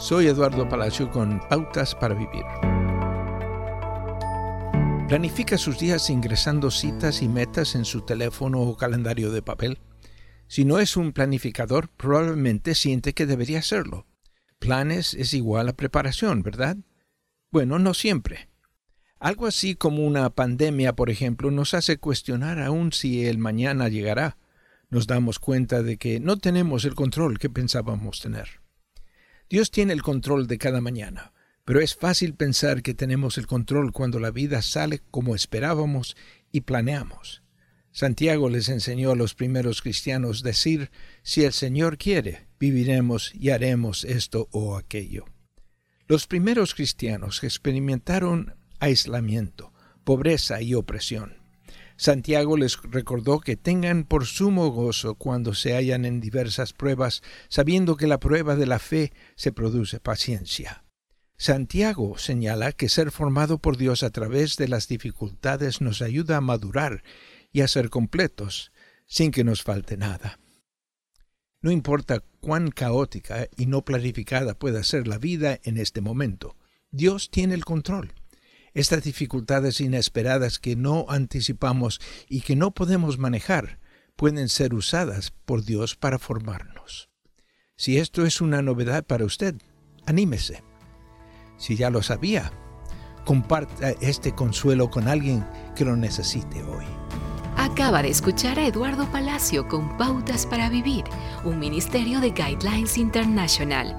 Soy Eduardo Palacio con Pautas para Vivir. ¿Planifica sus días ingresando citas y metas en su teléfono o calendario de papel? Si no es un planificador, probablemente siente que debería hacerlo. Planes es igual a preparación, ¿verdad? Bueno, no siempre. Algo así como una pandemia, por ejemplo, nos hace cuestionar aún si el mañana llegará. Nos damos cuenta de que no tenemos el control que pensábamos tener. Dios tiene el control de cada mañana, pero es fácil pensar que tenemos el control cuando la vida sale como esperábamos y planeamos. Santiago les enseñó a los primeros cristianos decir, si el Señor quiere, viviremos y haremos esto o aquello. Los primeros cristianos experimentaron aislamiento, pobreza y opresión. Santiago les recordó que tengan por sumo gozo cuando se hallan en diversas pruebas, sabiendo que la prueba de la fe se produce paciencia. Santiago señala que ser formado por Dios a través de las dificultades nos ayuda a madurar y a ser completos, sin que nos falte nada. No importa cuán caótica y no planificada pueda ser la vida en este momento, Dios tiene el control. Estas dificultades inesperadas que no anticipamos y que no podemos manejar pueden ser usadas por Dios para formarnos. Si esto es una novedad para usted, anímese. Si ya lo sabía, comparta este consuelo con alguien que lo necesite hoy. Acaba de escuchar a Eduardo Palacio con Pautas para Vivir, un ministerio de Guidelines International.